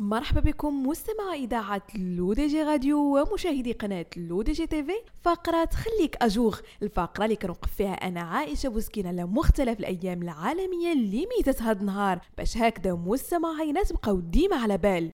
مرحبا بكم مستمعي إذاعة L'ODJ Radio ومشاهدي قناة L'ODJ TV فقرة خليك à jour. الفقرة اللي كنوقف فيها أنا عائشة بوسكين على مختلف الأيام العالمية اللي ميتت هاد النهار. باش هكذا مستمعينا تبقاو ديما على بال.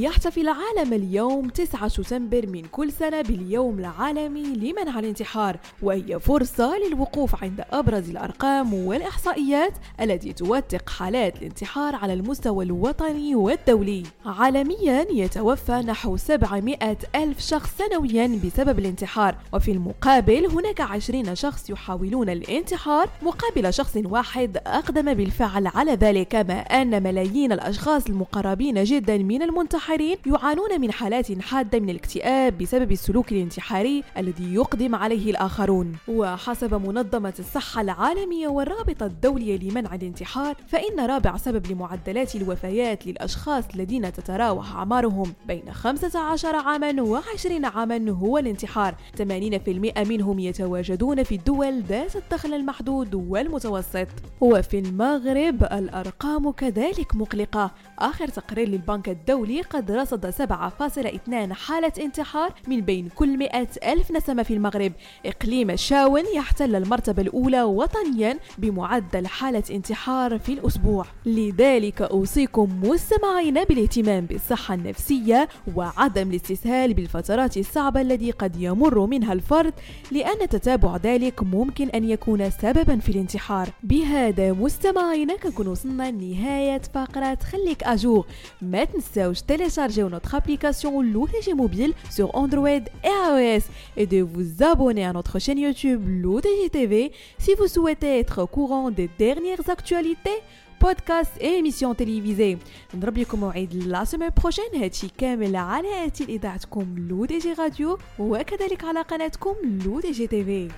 يحتفل العالم اليوم 9 شتنبر من كل سنة باليوم العالمي لمنع الانتحار وهي فرصة للوقوف عند أبرز الأرقام والإحصائيات التي توثق حالات الانتحار على المستوى الوطني والدولي. عالميا يتوفى نحو 700 ألف شخص سنويا بسبب الانتحار وفي المقابل هناك 20 شخص يحاولون الانتحار مقابل شخص واحد أقدم بالفعل. على ذلك كما أن ملايين الأشخاص المقربين جدا من المنتحر المنتحرين يعانون من حالات حادة من الاكتئاب بسبب السلوك الانتحاري الذي يقدم عليه الآخرون. وحسب منظمة الصحة العالمية والرابطة الدولية لمنع الانتحار فإن رابع سبب لمعدلات الوفيات للأشخاص الذين تتراوح أعمارهم بين 15 عاما و20 عاما هو الانتحار. 80% منهم يتواجدون في الدول ذات الدخل المحدود والمتوسط. وفي المغرب الأرقام كذلك مقلقة. آخر تقرير للبنك الدولي قد رصد 7.2 حالة انتحار من بين كل 100 ألف نسمة في المغرب. إقليم شاون يحتل المرتبة الأولى وطنيا بمعدل حالة انتحار في الأسبوع. لذلك أوصيكم مستمعين بالاهتمام بالصحة النفسية وعدم الاستسهال بالفترات الصعبة التي قد يمر منها الفرد لأن تتابع ذلك ممكن أن يكون سببا في الانتحار. بهذا مستمعينا كنكون وصلنا لنهاية فقرة خليك أجور ما تنساوش télécharger notre application l'OTG Mobile sur Android et iOS et de vous abonner à notre chaîne YouTube l'OTG TV si vous souhaitez être au courant des dernières actualités بودكاست اي ايميسيون تلفزيون نضرب لكم موعد لا سيمين بروشين هادشي كامل على اتي اذاعتكم لو دي جي راديو وكذلك على قناتكم لو دي جي تي في